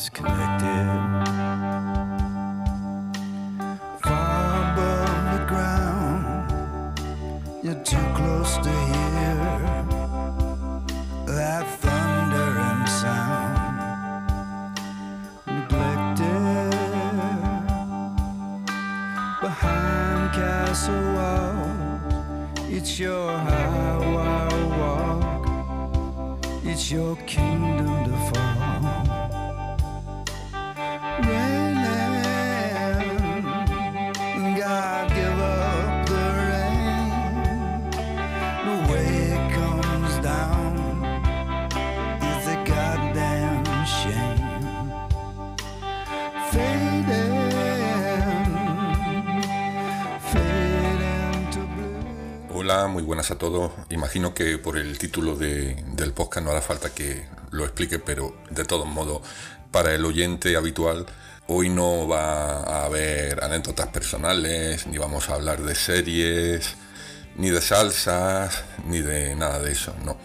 disconnect. Muy buenas a todos. Imagino que por el título de- del podcast no hará falta que lo explique, pero de todos modos, para el oyente habitual, hoy no va a haber anécdotas personales, ni vamos a hablar de series, ni de salsas, ni de nada de eso, no.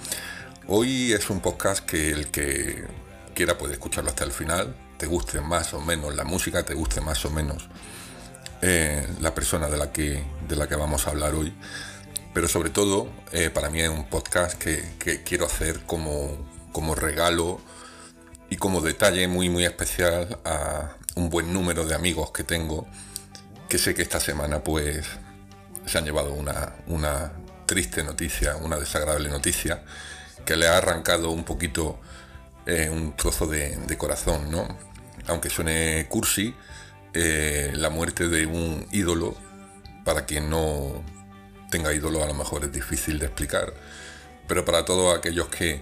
Hoy es un podcast que el que quiera puede escucharlo hasta el final, te guste más o menos la música, te guste más o menos eh, la persona de la, que, de la que vamos a hablar hoy. Pero sobre todo, eh, para mí es un podcast que, quiero hacer como, regalo y como detalle muy muy especial a un buen número de amigos que tengo, que sé que esta semana pues se han llevado una, triste noticia, una desagradable noticia, que le ha arrancado un poquito eh, un trozo de, de corazón, ¿no? Aunque suene cursi, eh, la muerte de un ídolo, para quien no tenga ídolo a lo mejor es difícil de explicar, pero para todos aquellos que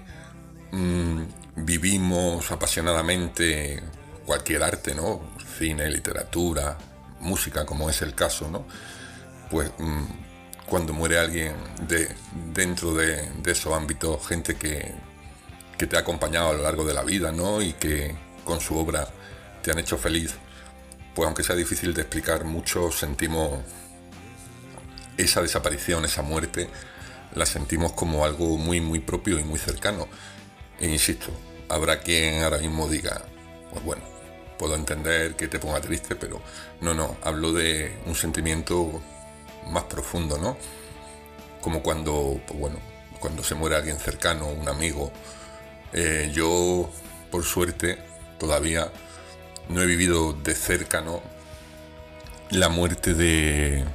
mm, vivimos apasionadamente cualquier arte, ¿no? Cine, literatura, música, como es el caso, ¿no? Pues mm, cuando muere alguien de, dentro de, de esos ámbitos, gente que, que te ha acompañado a lo largo de la vida, ¿no? Y que con su obra te han hecho feliz, pues aunque sea difícil de explicar, muchos sentimos esa desaparición, esa muerte, la sentimos como algo muy, muy propio y muy cercano. E insisto, habrá quien ahora mismo diga, pues bueno, puedo entender que te ponga triste, pero no, no, hablo de un sentimiento más profundo, ¿no? Como cuando, pues bueno, cuando se muere alguien cercano, un amigo. Eh, yo, por suerte, todavía no he vivido de cerca, ¿no? La muerte de,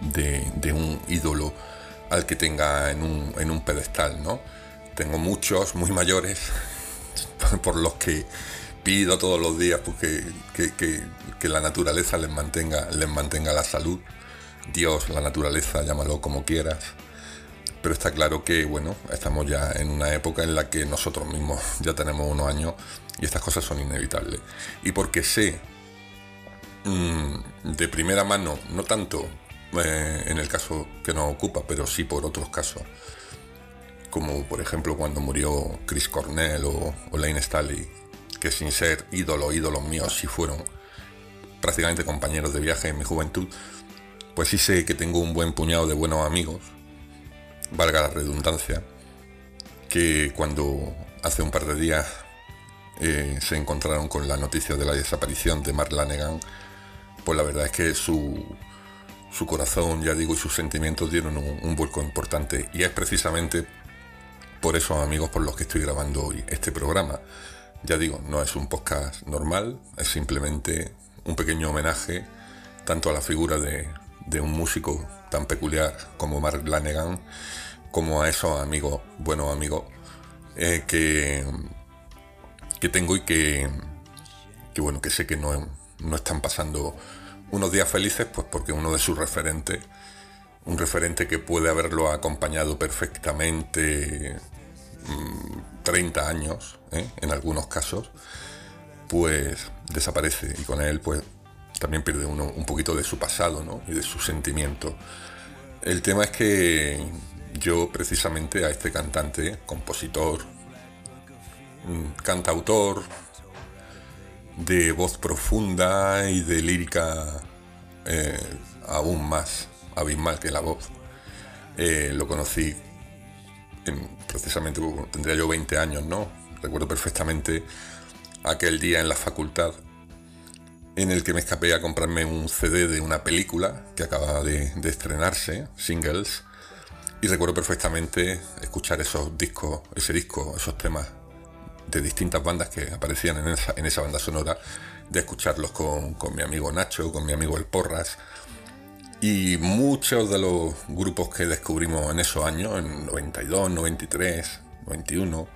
de, un ídolo al que tenga en un, en un pedestal, ¿no? Tengo muchos muy mayores por los que pido todos los días porque, que, que- que la naturaleza les mantenga, les mantenga la salud. Dios, la naturaleza, llámalo como quieras. Pero está claro que, bueno, estamos ya en una época en la que nosotros mismos ya tenemos unos años y estas cosas son inevitables. Y porque sé mm, de primera mano, no tanto eh, en el caso que nos ocupa, pero sí por otros casos, como por ejemplo cuando murió Chris Cornell o, o Lane Staley, que sin ser ídolo, ídolos míos, sí fueron prácticamente compañeros de viaje en mi juventud, pues sí sé que tengo un buen puñado de buenos amigos, valga la redundancia, que cuando hace un par de días eh, se encontraron con la noticia de la desaparición de Mark Lanegan, pues la verdad es que su, su corazón, ya digo, y sus sentimientos dieron un, vuelco importante. Y es precisamente por esos amigos por los que estoy grabando hoy este programa. Ya digo, no es un podcast normal, es simplemente un pequeño homenaje tanto a la figura de, de un músico tan peculiar como Mark Lanegan, como a esos amigos, buenos amigos, eh, que, que tengo y que, que bueno, que sé que no, no están pasando unos días felices, pues porque uno de sus referentes, un referente que puede haberlo acompañado perfectamente mm, 30 años, ¿eh? en algunos casos, pues desaparece y con él pues también pierde uno un poquito de su pasado ¿no? y de su sentimiento. El tema es que yo precisamente a este cantante, compositor, mm, cantautor, de voz profunda y de lírica eh, aún más abismal que la voz. Eh, lo conocí en- precisamente, tendría yo 20 años, ¿no? Recuerdo perfectamente aquel día en la facultad en el que me escapé a comprarme un CD de una película que acababa de, estrenarse, Singles, y recuerdo perfectamente escuchar esos discos, ese disco, esos temas de distintas bandas que aparecían en esa, en esa banda sonora, de escucharlos con, con, mi amigo Nacho, con mi amigo El Porras, y muchos de los grupos que descubrimos en esos años, en 92, 93, 91,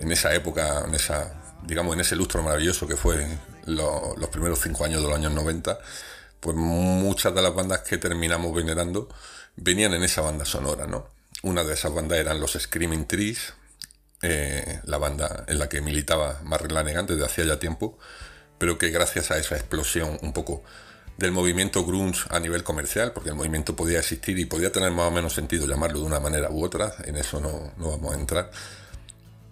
en esa época, en esa, digamos, en ese lustro maravilloso que fue los primeros cinco años de los años 90, pues muchas de las bandas que terminamos venerando venían en esa banda sonora, ¿no? Una de esas bandas eran los Screaming Trees, eh, la banda en la que militaba Mark Lanegan desde hacía ya tiempo, pero que gracias a esa explosión un poco del movimiento grunge a nivel comercial, porque el movimiento podía existir y podía tener más o menos sentido llamarlo de una manera u otra, en eso no, no vamos a entrar,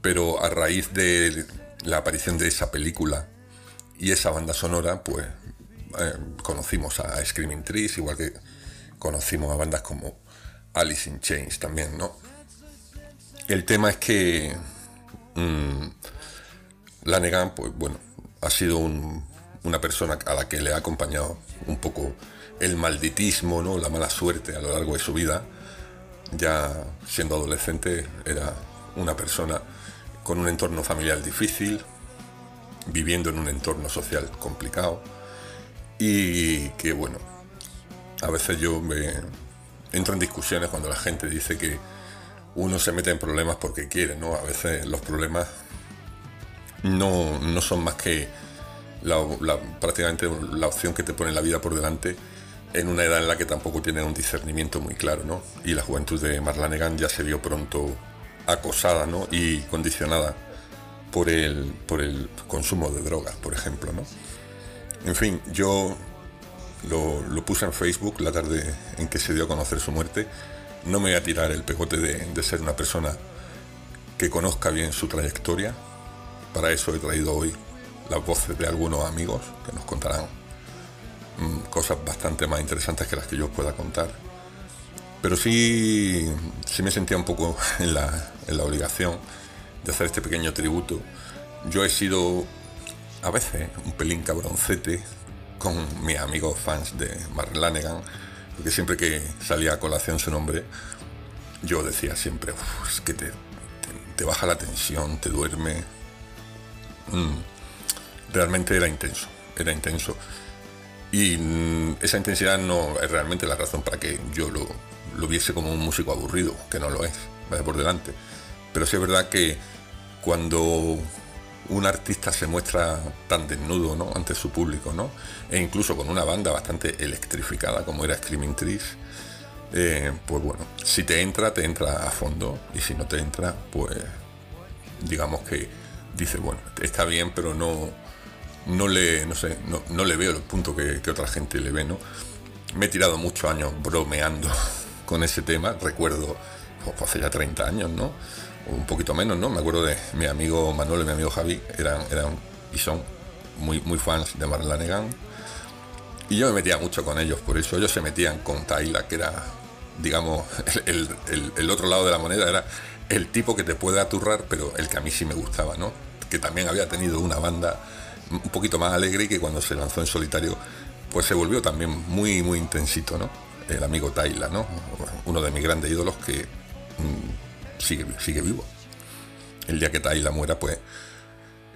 pero a raíz de la aparición de esa película y esa banda sonora, pues eh, conocimos a Screaming Trees, igual que conocimos a bandas como Alice in Chains también, ¿no? El tema es que mmm, Lanegan, pues bueno, ha sido una persona a la que le ha acompañado un poco el malditismo, ¿no? la mala suerte a lo largo de su vida. Ya siendo adolescente era una persona con un entorno familiar difícil, viviendo en un entorno social complicado y que bueno, a veces yo me entro en discusiones cuando la gente dice que uno se mete en problemas porque quiere, ¿no? A veces los problemas no, no son más que la, prácticamente la opción que te pone la vida por delante en una edad en la que tampoco tiene un discernimiento muy claro, ¿no? Y la juventud de Marlanegan ya se vio pronto acosada, ¿no? Y condicionada por el, por el consumo de drogas, por ejemplo. ¿no? En fin, yo lo, puse en Facebook la tarde en que se dio a conocer su muerte. No me voy a tirar el pegote de, ser una persona que conozca bien su trayectoria. Para eso he traído hoy las voces de algunos amigos que nos contarán mm, cosas bastante más interesantes que las que yo pueda contar. Pero sí, sí me sentía un poco en la, en la obligación de hacer este pequeño tributo. Yo he sido a veces un pelín cabroncete con mis amigos fans de Mark Lanegan, porque siempre que salía a colación su nombre, yo decía siempre, es que te, te, baja la tensión, te duerme. Mm, realmente era intenso, era intenso. Y mm, esa intensidad no es realmente la razón para que yo lo, lo viese como un músico aburrido, que no lo es, vaya por delante. Pero sí es verdad que cuando un artista se muestra tan desnudo ¿no? ante su público, ¿no? e incluso con una banda bastante electrificada como era Screaming Trees, eh, pues bueno, si te entra, te entra a fondo, y si no te entra, pues digamos que dice, bueno, está bien, pero no, no, le, no, sé, no, le veo el punto que, que, otra gente le ve. ¿no? Me he tirado muchos años bromeando con ese tema, recuerdo, pues, hace ya 30 años, ¿no? Un poquito menos, ¿no? Me acuerdo de mi amigo Manuel y mi amigo Javi, eran, eran y son muy, muy fans de Marlanegan. Y yo me metía mucho con ellos, por eso ellos se metían con Taila, que era, digamos, el, otro lado de la moneda, era el tipo que te puede aturrar, pero el que a mí sí me gustaba, ¿no? Que también había tenido una banda un poquito más alegre y que cuando se lanzó en solitario, pues se volvió también muy, muy intensito, ¿no? El amigo Taila, ¿no? Uno de mis grandes ídolos que mm, sigue, vivo. El día que Taila muera, pues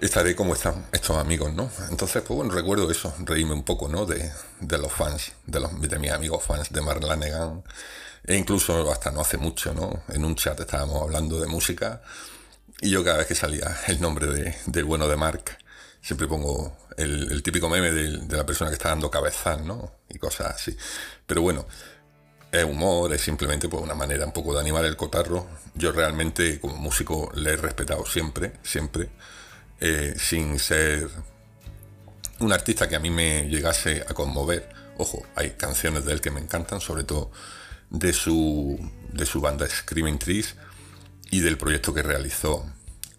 estaré como están estos amigos, ¿no? Entonces, pues bueno, recuerdo eso, reíme un poco, ¿no? De, los fans, de, los, de mis amigos fans de Mark Lanegan. E incluso hasta no hace mucho, ¿no? En un chat estábamos hablando de música y yo cada vez que salía el nombre de, del bueno de Mark, siempre pongo el, típico meme de, de, la persona que está dando cabezas, ¿no? Y cosas así. Pero bueno, es humor, es simplemente pues, una manera un poco de animar el cotarro. Yo realmente como músico le he respetado siempre, siempre, eh, sin ser un artista que a mí me llegase a conmover. Ojo, hay canciones de él que me encantan, sobre todo de su, de su banda Screaming Trees y del proyecto que realizó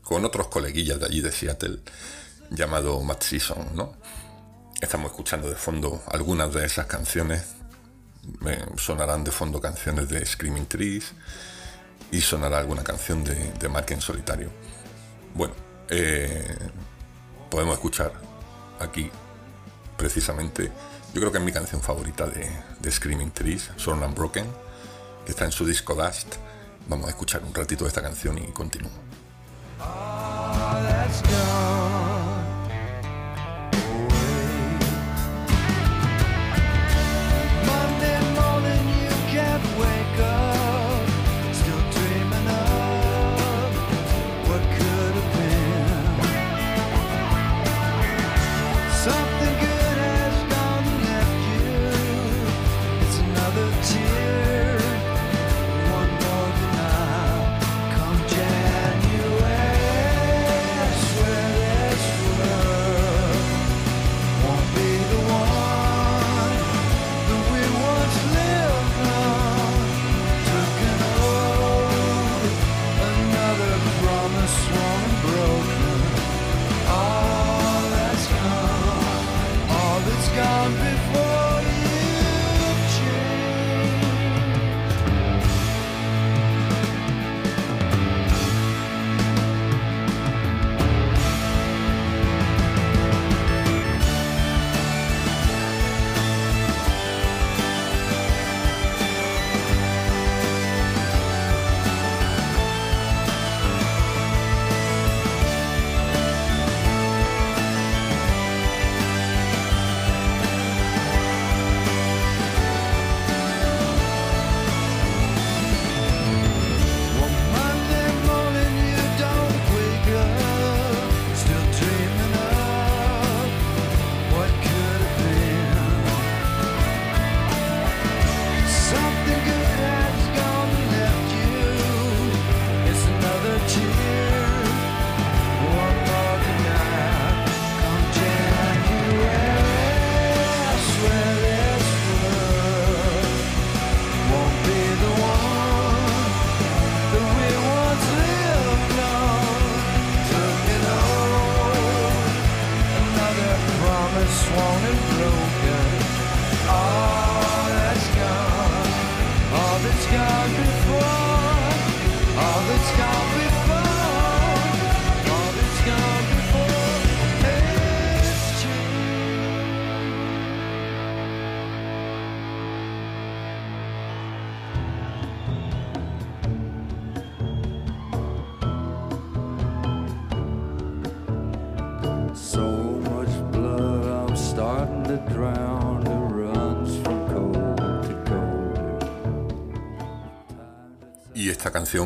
con otros coleguillas de allí de Seattle llamado Matt Season, ¿no? Estamos escuchando de fondo algunas de esas canciones sonarán de fondo canciones de Screaming Trees y sonará alguna canción de, de Mark en solitario. Bueno, eh, podemos escuchar aquí, precisamente, yo creo que es mi canción favorita de, Screaming Trees, Son Unbroken, que está en su disco Dust. Vamos a escuchar un ratito de esta canción y continúo.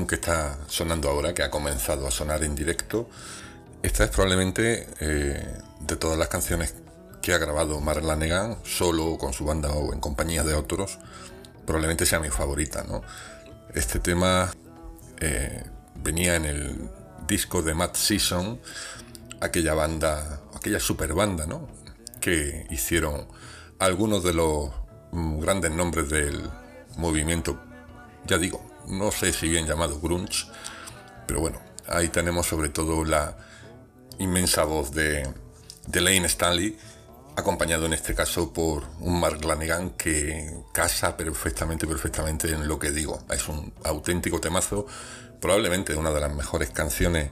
Que está sonando ahora, que ha comenzado a sonar en directo, esta es probablemente eh, de todas las canciones que ha grabado Mark Lanegan, solo con su banda o en compañía de otros, probablemente sea mi favorita. ¿no? Este tema eh, venía en el disco de Matt Season, aquella banda, aquella super banda, ¿no? que hicieron algunos de los mm, grandes nombres del movimiento, ya digo, no sé si bien llamado grunge, pero bueno, ahí tenemos sobre todo la inmensa voz de, de Lane Stanley, acompañado en este caso por un Mark Lanegan que casa perfectamente, perfectamente en lo que digo. Es un auténtico temazo, probablemente una de las mejores canciones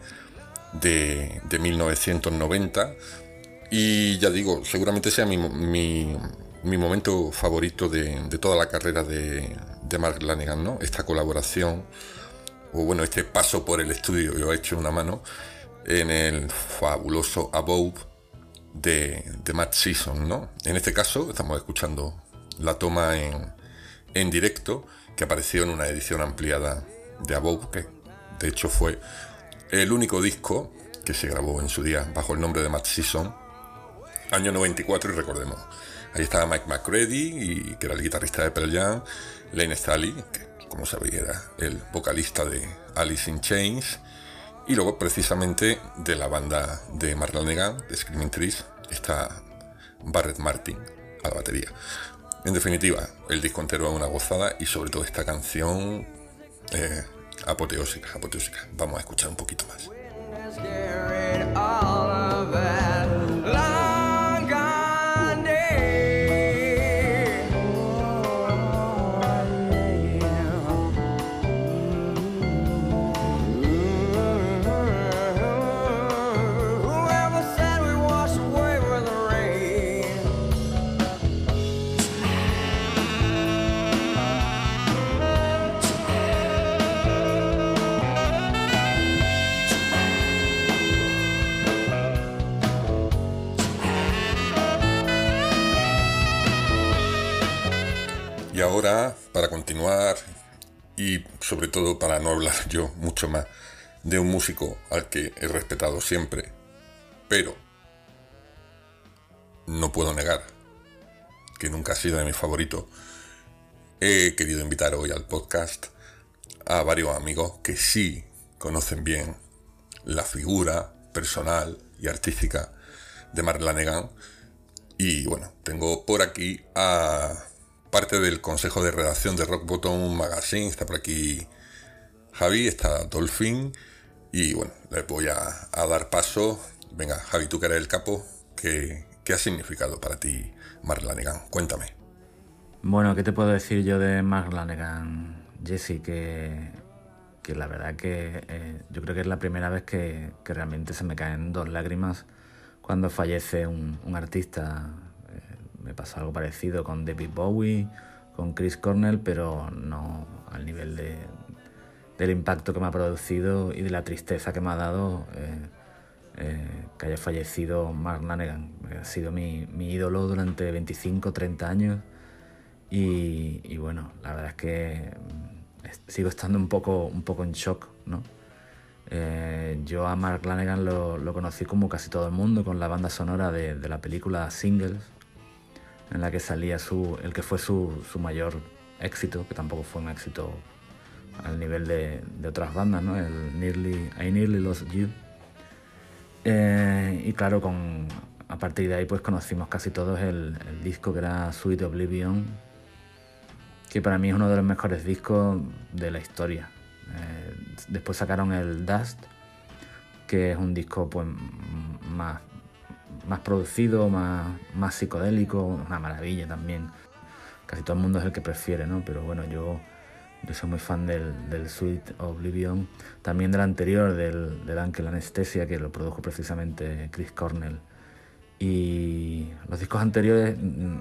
de, de 1990. Y ya digo, seguramente sea mi, mi momento favorito de, toda la carrera de, de, Mark Lanegan, ¿no? Esta colaboración, o bueno, este paso por el estudio, yo he hecho una mano, en el fabuloso Above de, de Matt Season, ¿no? En este caso, estamos escuchando la toma en, en directo, que apareció en una edición ampliada de Above, que de hecho fue el único disco que se grabó en su día bajo el nombre de Matt Season, año 94, y recordemos Ahí estaba Mike McCready, y, que era el guitarrista de Pearl Jam, Lane Staley, que como sabéis era el vocalista de Alice in Chains, y luego precisamente de la banda de Mark Lanegan, de Screaming Trees, está Barrett Martin a la batería. En definitiva, el disco entero es una gozada y sobre todo esta canción eh, apoteósica, apoteósica. Vamos a escuchar un poquito más. Para continuar y sobre todo para no hablar yo mucho más de un músico al que he respetado siempre, pero no puedo negar que nunca ha sido de mis favoritos, he querido invitar hoy al podcast a varios amigos que sí conocen bien la figura personal y artística de Mark Lanegan. Y bueno, tengo por aquí a parte del consejo de redacción de Rock Bottom Magazine. Está por aquí Javi, está Dolphin. Y bueno, les voy a, dar paso. Venga, Javi, tú que eres el capo, ¿qué, ha significado para ti Mark Lanegan? Cuéntame. Bueno, ¿qué te puedo decir yo de Mark Lanegan, Jesse? Que, que la verdad que eh, yo creo que es la primera vez que, realmente se me caen dos lágrimas cuando fallece un, artista. Eh, me pasa algo parecido con David Bowie, con Chris Cornell, pero no al nivel de, del impacto que me ha producido y de la tristeza que me ha dado eh, que haya fallecido Mark Lanegan. Ha sido mi, mi ídolo durante 25, 30 años y, bueno, la verdad es que mm, sigo estando un poco, un poco en shock, ¿no? Eh, yo a Mark Lanegan lo, conocí como casi todo el mundo con la banda sonora de, la película Singles, en la que salía su, el que fue su, mayor éxito, que tampoco fue un éxito al nivel de, otras bandas, ¿no? El Nearly, I Nearly Lost You. Eh, y claro, con, a partir de ahí pues conocimos casi todos el, el disco que era Sweet Oblivion, que para mí es uno de los mejores discos de la historia. Eh, después sacaron el Dust, que es un disco pues, más, más producido, más, más psicodélico, una maravilla también. Casi todo el mundo es el que prefiere, ¿no? Pero bueno, yo, yo soy muy fan del, del Sweet Oblivion, también del anterior, del, del Ankel Anestesia, que lo produjo precisamente Chris Cornell. Y los discos anteriores mm,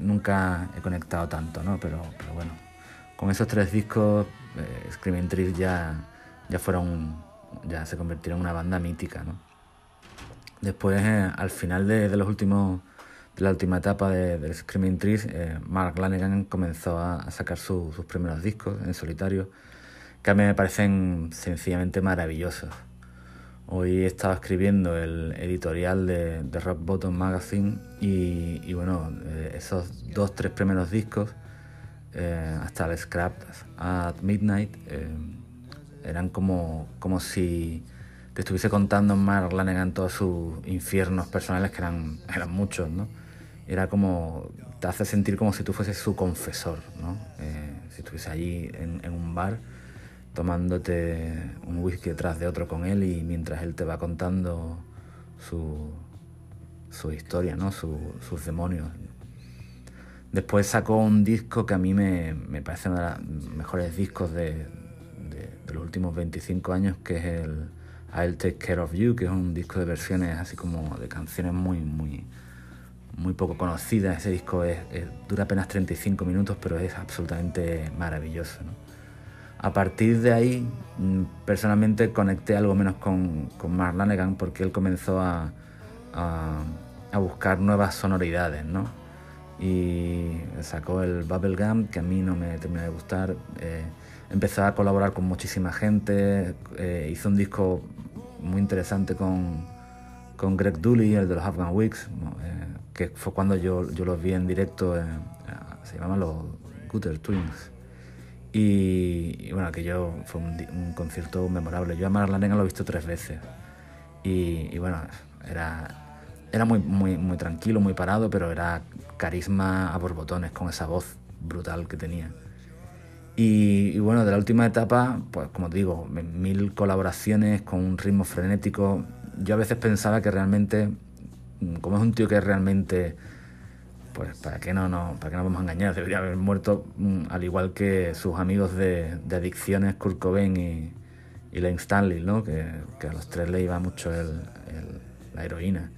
nunca he conectado tanto, ¿no? Pero, pero bueno, con esos tres discos, eh, Screaming Trees ya, ya fueron, ya se convirtieron en una banda mítica, ¿no? Después, eh, al final de, los últimos, de la última etapa de, de Screaming Trees, eh, Mark Lanegan comenzó a, sacar sus primeros discos en solitario, que a mí me parecen sencillamente maravillosos. Hoy he estado escribiendo el editorial de, Rock Bottom Magazine y, bueno, eh, esos dos, tres primeros discos, hasta el Scrap at Midnight, eran como, como si te estuviese contando Mark Lanegan todos sus infiernos personales, que eran, eran muchos, ¿no? Era como, te hace sentir como si tú fueses su confesor, ¿no? si estuviese allí en, en un bar tomándote un whisky detrás de otro con él y mientras él te va contando su, su historia, ¿no? sus demonios. Después sacó un disco que a mí me, me parece uno de los mejores discos de, de, los últimos 25 años, que es el I'll Take Care of You, que es un disco de versiones así como de canciones muy, muy, muy poco conocidas. Ese disco es, dura apenas 35 minutos, pero es absolutamente maravilloso. A partir de ahí, mm, personalmente conecté algo menos con, con Mark Lanegan porque él comenzó a, a, buscar nuevas sonoridades, ¿no? Y sacó el Bubblegum, que a mí no me terminó de gustar. Eh, empezó a colaborar con muchísima gente, eh, hizo un disco muy interesante con, con Greg Dooley, el de los Afghan Weeks, eh, que fue cuando yo, yo los vi en directo, se llamaban los Gutter Twins. Y, bueno, aquello fue un, concierto memorable. Yo a Mark Lanegan lo he visto tres veces. Y, bueno, era, era muy, muy, muy tranquilo, muy parado, pero era carisma a borbotones con esa voz brutal que tenía. Y, bueno, de la última etapa, pues como te digo, mil colaboraciones con un ritmo frenético. Yo a veces pensaba que realmente, como es un tío que realmente pues ¿para qué no, no, para qué vamos a engañar? Debería haber muerto mm, al igual que sus amigos de, adicciones, Kurt Cobain y, y Lane Stanley, ¿no? Que, a los tres le iba mucho la heroína.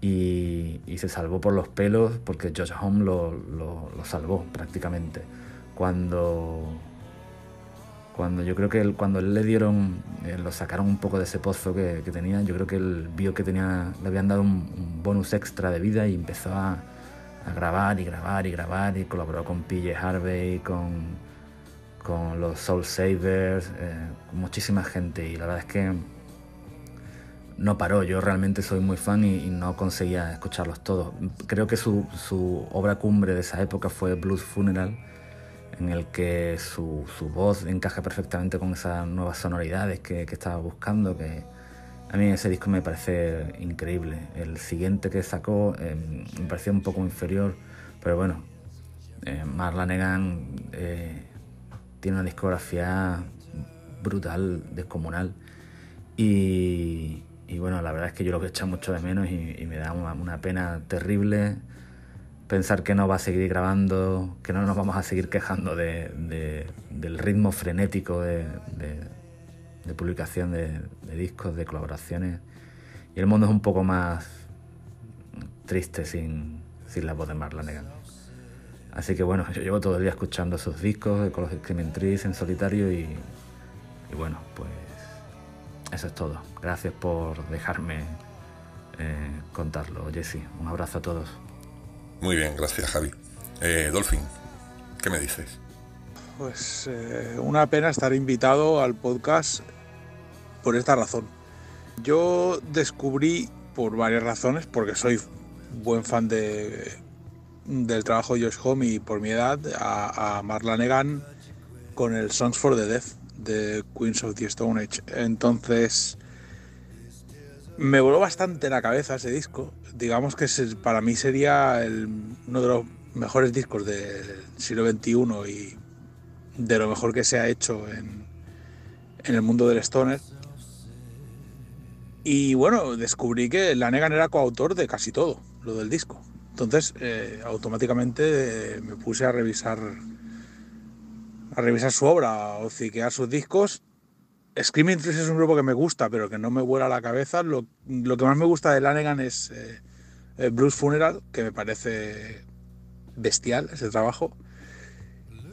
Y, se salvó por los pelos porque Josh Home lo, salvó prácticamente. Cuando, cuando yo creo que él, cuando él le dieron, eh, lo sacaron un poco de ese pozo que, tenía, yo creo que él vio que tenía, le habían dado un bonus extra de vida y empezó a grabar y grabar y grabar y colaboró con PJ Harvey, con, con los Soul Savers, eh, con muchísima gente y la verdad es que no paró. Yo realmente soy muy fan y, no conseguía escucharlos todos. Creo que su, obra cumbre de esa época fue Blues Funeral, en el que su, voz encaja perfectamente con esas nuevas sonoridades que, estaba buscando. Que a mí ese disco me parece increíble. El siguiente que sacó eh, me parecía un poco inferior, pero bueno, eh, Marlanegan eh, tiene una discografía brutal, descomunal. Y, y bueno, la verdad es que yo lo que echo mucho de menos y, me da una, pena terrible pensar que no va a seguir grabando, que no nos vamos a seguir quejando de, del ritmo frenético de, publicación de, discos, de colaboraciones. Y el mundo es un poco más triste sin, sin la voz de Marla Así que bueno, yo llevo todo el día escuchando sus discos con los Trees en solitario y, y bueno, pues eso es todo. Gracias por dejarme eh, contarlo, Jesse. Un abrazo a todos. Muy bien, gracias Javi. Eh, Dolphin, ¿qué me dices? Pues eh, una pena estar invitado al podcast por esta razón. Yo descubrí por varias razones, porque soy buen fan de, del trabajo de Josh Home y por mi edad, a, a Marla Negan con el Songs for the Deaf de Queens of the Stone Age. Entonces, me voló bastante la cabeza ese disco. Digamos que para mí sería uno de los mejores discos del siglo XXI y de lo mejor que se ha hecho en, el mundo del Stoner. Y bueno, descubrí que Lanegan era coautor de casi todo lo del disco. Entonces, eh, automáticamente eh, me puse a revisar a revisar su obra o ciquear sus discos. Screaming Trees es un grupo que me gusta, pero que no me vuela la cabeza. Lo, que más me gusta de Lanegan es eh, eh, Blues Funeral, que me parece bestial ese trabajo.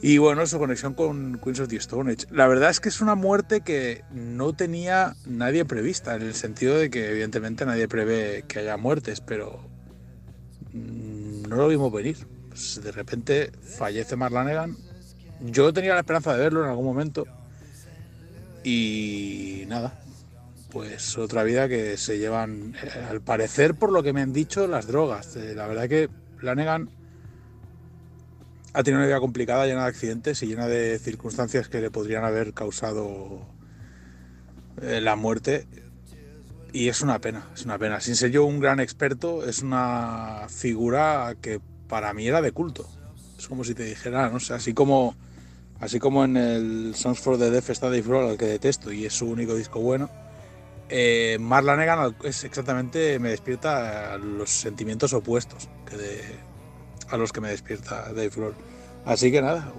Y bueno, su conexión con Queens of the Stone Age. La verdad es que es una muerte que no tenía nadie prevista, en el sentido de que evidentemente nadie prevé que haya muertes, pero mm, no lo vimos venir. Pues de repente fallece Marlanegan yo tenía la esperanza de verlo en algún momento. Y nada, pues otra vida que se llevan, eh, al parecer, por lo que me han dicho, las drogas. Eh, la verdad que Lanegan ha tenido una vida complicada, llena de accidentes y llena de circunstancias que le podrían haber causado eh, la muerte. Y es una pena, es una pena. Sin ser yo un gran experto, es una figura que para mí era de culto. Es como si te dijera, no sé, así como Así como en el Songs for the Deaf está Dave Grohl, al que detesto y es su único disco bueno, eh, Marla es exactamente, me despierta los sentimientos opuestos que a los que me despierta Dave Grohl. Así que nada,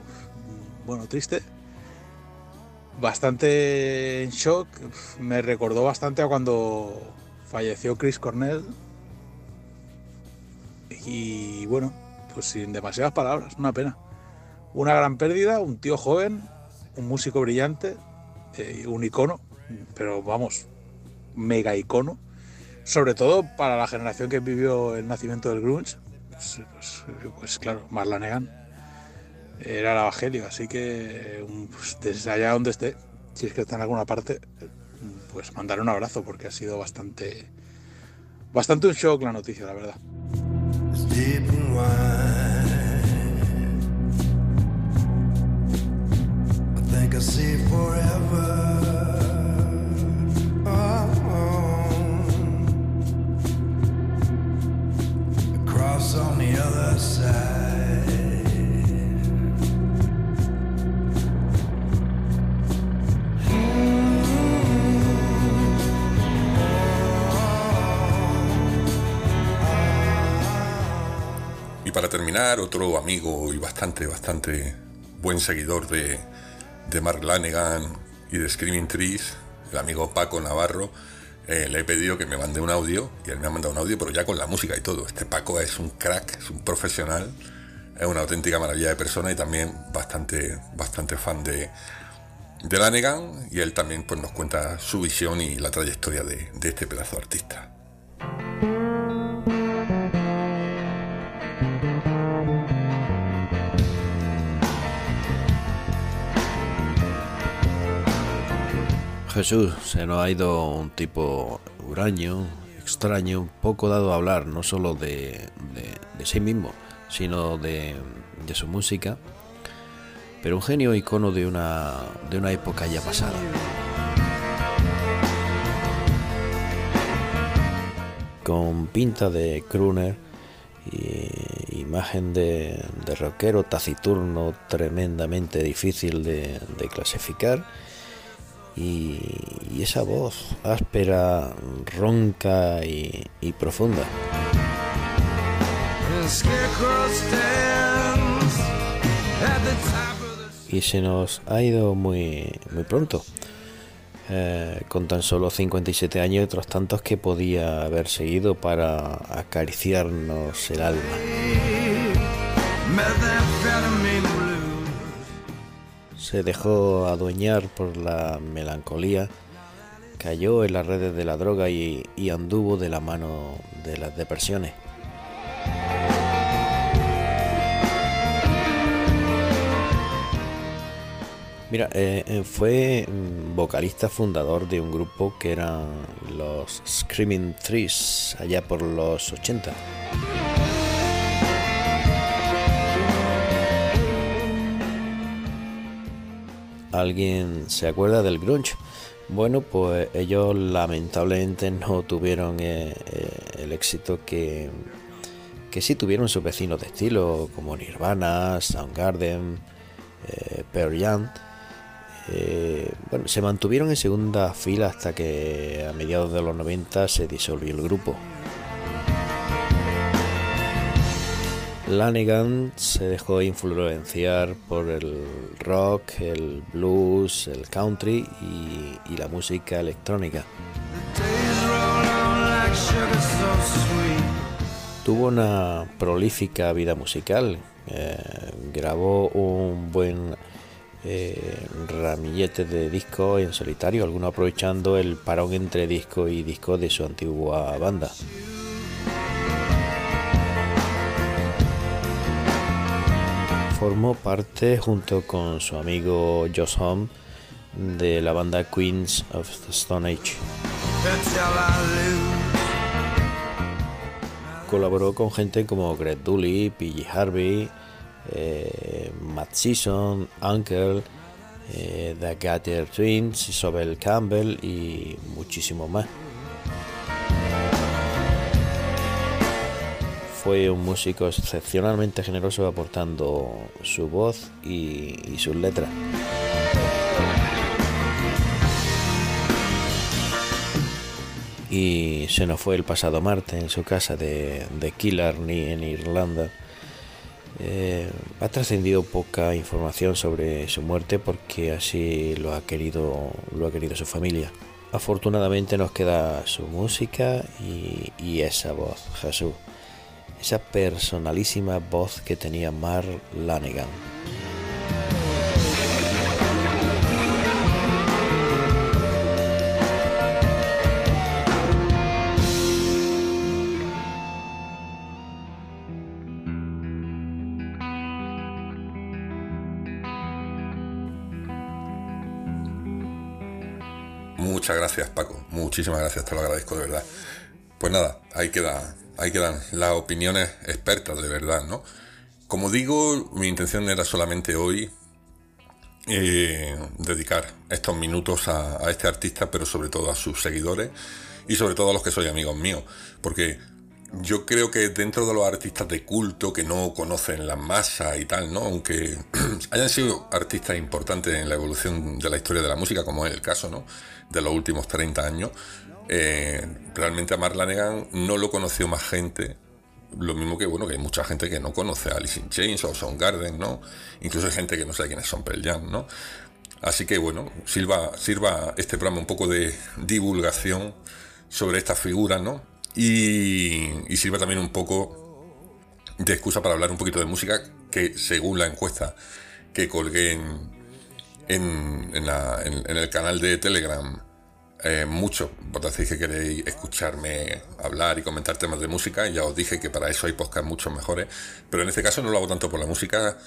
bueno, triste. Bastante en shock. Me recordó bastante a cuando falleció Chris Cornell. Y bueno, pues sin demasiadas palabras, una pena. Una gran pérdida, un tío joven, un músico brillante, eh, un icono, pero vamos, mega icono, sobre todo para la generación que vivió el nacimiento del grunge, pues, pues, pues claro, Marla Negan. Era el evangelio, así que pues, desde allá donde esté, si es que está en alguna parte, pues mandar un abrazo porque ha sido bastante, bastante un shock la noticia, la verdad. Para terminar, otro amigo y bastante, bastante buen seguidor de, de Mark Lanegan y de Screaming Trees, el amigo Paco Navarro, eh, le he pedido que me mande un audio y él me ha mandado un audio, pero ya con la música y todo. Este Paco es un crack, es un profesional, es una auténtica maravilla de persona y también bastante, bastante fan de, de Lanegan y él también pues, nos cuenta su visión y la trayectoria de, de este pedazo de artista. Jesús, se nos ha ido un tipo huraño, extraño, poco dado a hablar, no solo de, sí mismo, sino de, su música, pero un genio icono de una, de una época ya pasada. Con pinta de crooner y imagen de, rockero taciturno tremendamente difícil de clasificar y, esa voz áspera, ronca y, profunda. Y se nos ha ido muy, muy pronto. Eh, con tan solo 57 años y otros tantos que podía haber seguido para acariciarnos el alma se dejó adueñar por la melancolía, cayó en las redes de la droga y, anduvo de la mano de las depresiones. Mira, eh, eh, fue vocalista fundador de un grupo que eran los Screaming Trees allá por los 80. ¿Alguien se acuerda del grunge? Bueno, pues ellos lamentablemente no tuvieron eh, eh, el éxito que, que sí tuvieron sus vecinos de estilo, como Nirvana, Soundgarden, eh, Pearl Jam. Eh, bueno, se mantuvieron en segunda fila hasta que a mediados de los 90 se disolvió el grupo. Lanegan se dejó influenciar por el rock, el blues, el country y, la música electrónica. Tuvo una prolífica vida musical. Eh, grabó un buen eh, ramillete de discos en solitario, algunos aprovechando el parón entre disco y disco de su antigua banda. Formó parte junto con su amigo Josh Home de la banda Queens of the Stone Age. Colaboró con gente como Greg Dooley, P.G. Harvey, eh, Matt Season, Uncle, eh, The Gatter Twins, Isabel Campbell y muchísimo más. Fue un músico excepcionalmente generoso aportando su voz y, sus letras. Y se nos fue el pasado martes en su casa de, de Killarney en Irlanda. Eh, ha trascendido poca información sobre su muerte porque así lo ha querido, lo ha querido su familia. Afortunadamente nos queda su música y, y esa voz, Jesús esa personalísima voz que tenía Mar Lanegan. Muchas gracias Paco, muchísimas gracias, te lo agradezco de verdad. Pues nada, ahí queda ahí quedan las opiniones expertas de verdad, ¿no? Como digo, mi intención era solamente hoy eh, dedicar estos minutos a, este artista, pero sobre todo a sus seguidores y sobre todo a los que soy amigos míos, porque yo creo que dentro de los artistas de culto que no conocen la masa y tal, ¿no? Aunque hayan sido artistas importantes en la evolución de la historia de la música, como es el caso, ¿no? De los últimos 30 años, eh, realmente a Mark Lanegan no lo conoció más gente. Lo mismo que, bueno, que hay mucha gente que no conoce a Alice in Chains o Soundgarden, ¿no? Incluso hay gente que no sabe quiénes son Pearl Jam, ¿no? Así que, bueno, sirva, sirva este programa un poco de divulgación sobre estas figuras, ¿no? Y, sirva también un poco de excusa para hablar un poquito de música que, según la encuesta que colgué en, en, el canal de Telegram eh, mucho. Vosotros que queréis escucharme hablar y comentar temas de música. Ya os dije que para eso hay podcasts mucho mejores. Pero en este caso no lo hago tanto por la música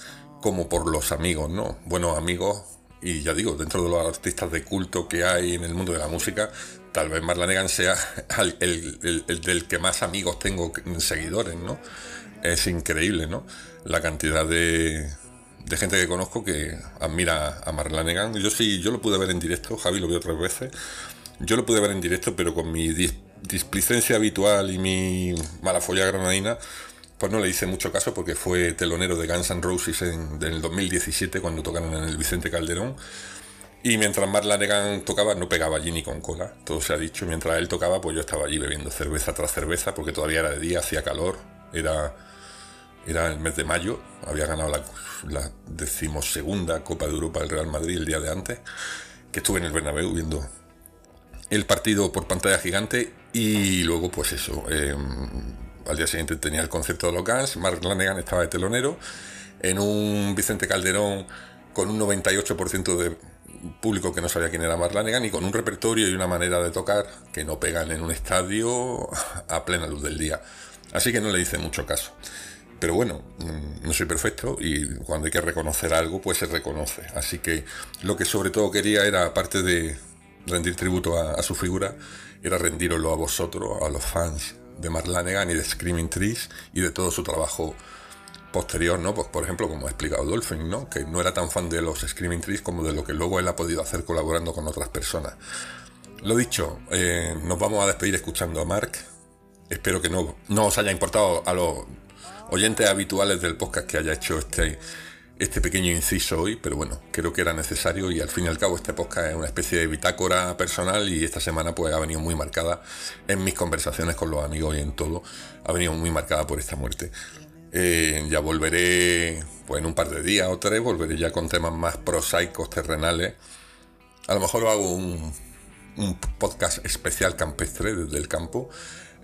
como por los amigos, ¿no? Buenos amigos. Y ya digo, dentro de los artistas de culto que hay en el mundo de la música, tal vez Marlanegan sea el, el del que más amigos tengo seguidores, ¿no? Es increíble, ¿no? La cantidad de, de gente que conozco que admira a Marlanegan. Yo sí, yo lo pude ver en directo, Javi lo vio tres veces. Yo lo pude ver en directo, pero con mi displicencia habitual y mi mala folla granadina, pues no le hice mucho caso porque fue telonero de Guns N' Roses en, el 2017 cuando tocaron en el Vicente Calderón. Y mientras Marlanegan tocaba, no pegaba allí ni con cola, todo se ha dicho. Mientras él tocaba, pues yo estaba allí bebiendo cerveza tras cerveza porque todavía era de día, hacía calor, era, era el mes de mayo, había ganado la, la decimosegunda Copa de Europa del Real Madrid el día de antes, que estuve en el Bernabéu viendo el partido por pantalla gigante y luego pues eso, em, al día siguiente tenía el concepto de los Mark Lanegan estaba de telonero, en un Vicente Calderón con un 98% de público que no sabía quién era Mark Lanegan y con un repertorio y una manera de tocar que no pegan en un estadio a plena luz del día. Así que no le hice mucho caso. Pero bueno, mm, no soy perfecto y cuando hay que reconocer algo, pues se reconoce. Así que lo que sobre todo quería era, aparte de, rendir tributo a, su figura era rendiroslo a vosotros, a los fans de Marlanegan y de Screaming Trees y de todo su trabajo posterior, ¿no? Pues por ejemplo, como ha explicado Dolphin, ¿no? Que no era tan fan de los Screaming Trees como de lo que luego él ha podido hacer colaborando con otras personas. Lo dicho, eh, nos vamos a despedir escuchando a Mark. Espero que no, no os haya importado a los oyentes habituales del podcast que haya hecho este este pequeño inciso hoy, pero bueno, creo que era necesario y al fin y al cabo este podcast es una especie de bitácora personal y esta semana pues ha venido muy marcada en mis conversaciones con los amigos y en todo, ha venido muy marcada por esta muerte. Eh, ya volveré pues en un par de días o tres, volveré ya con temas más prosaicos, terrenales. A lo mejor hago un, podcast especial campestre desde el campo.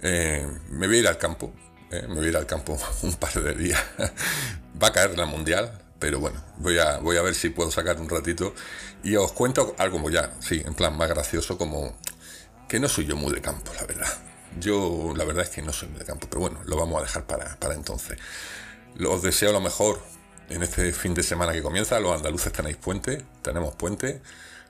Eh, me voy a ir al campo, eh, me voy a ir al campo un par de días. Va a caer la mundial, pero bueno, voy a, voy a ver si puedo sacar un ratito y os cuento algo como ya, sí, en plan más gracioso, como que no soy yo muy de campo, la verdad. Yo la verdad es que no soy muy de campo, pero bueno, lo vamos a dejar para, para entonces. Os deseo lo mejor en este fin de semana que comienza. Los andaluces tenéis puente, tenemos puente.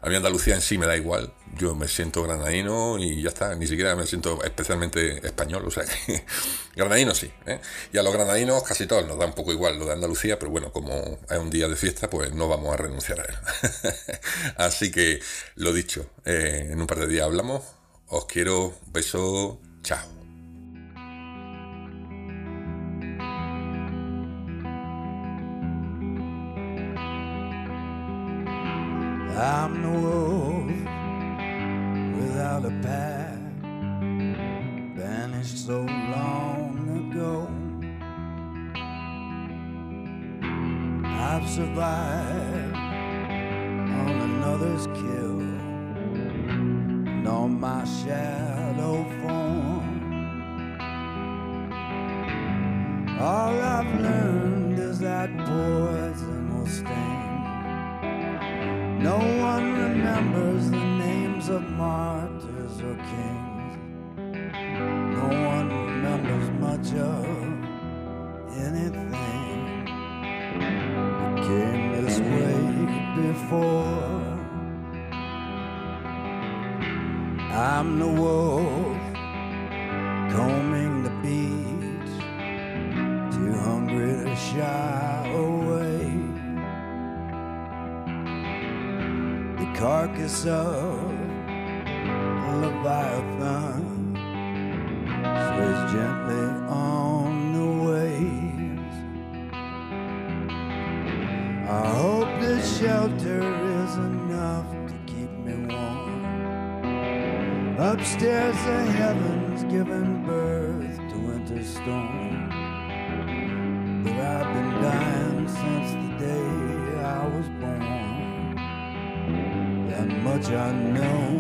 A mí Andalucía en sí me da igual, yo me siento granadino y ya está, ni siquiera me siento especialmente español, o sea que granadino sí. ¿eh? Y a los granadinos casi todos nos da un poco igual lo de Andalucía, pero bueno, como es un día de fiesta, pues no vamos a renunciar a él. Así que lo dicho, eh, en un par de días hablamos, os quiero, beso, chao. I'm the wolf without a pack, vanished so long ago. I've survived on another's kill, and on my shadow form. All I've learned is that remembers the names of martyrs or kings. No one remembers much of anything that came this way before. I'm the wolf carcass of Leviathan sways gently on the waves. I hope this shelter is enough to keep me warm. Upstairs, the heavens giving birth to winter storm. I know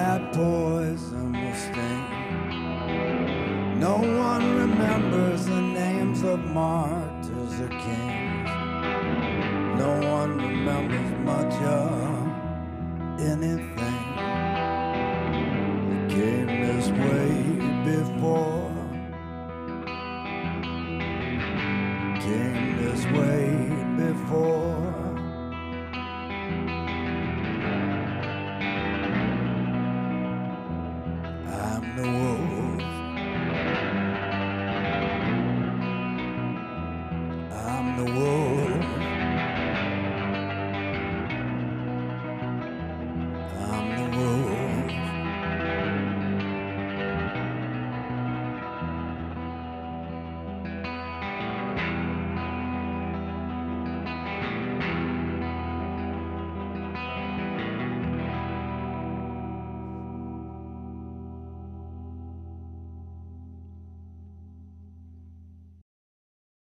that poison will sting. No one remembers the names of martyrs or kings. No one remembers much of anything.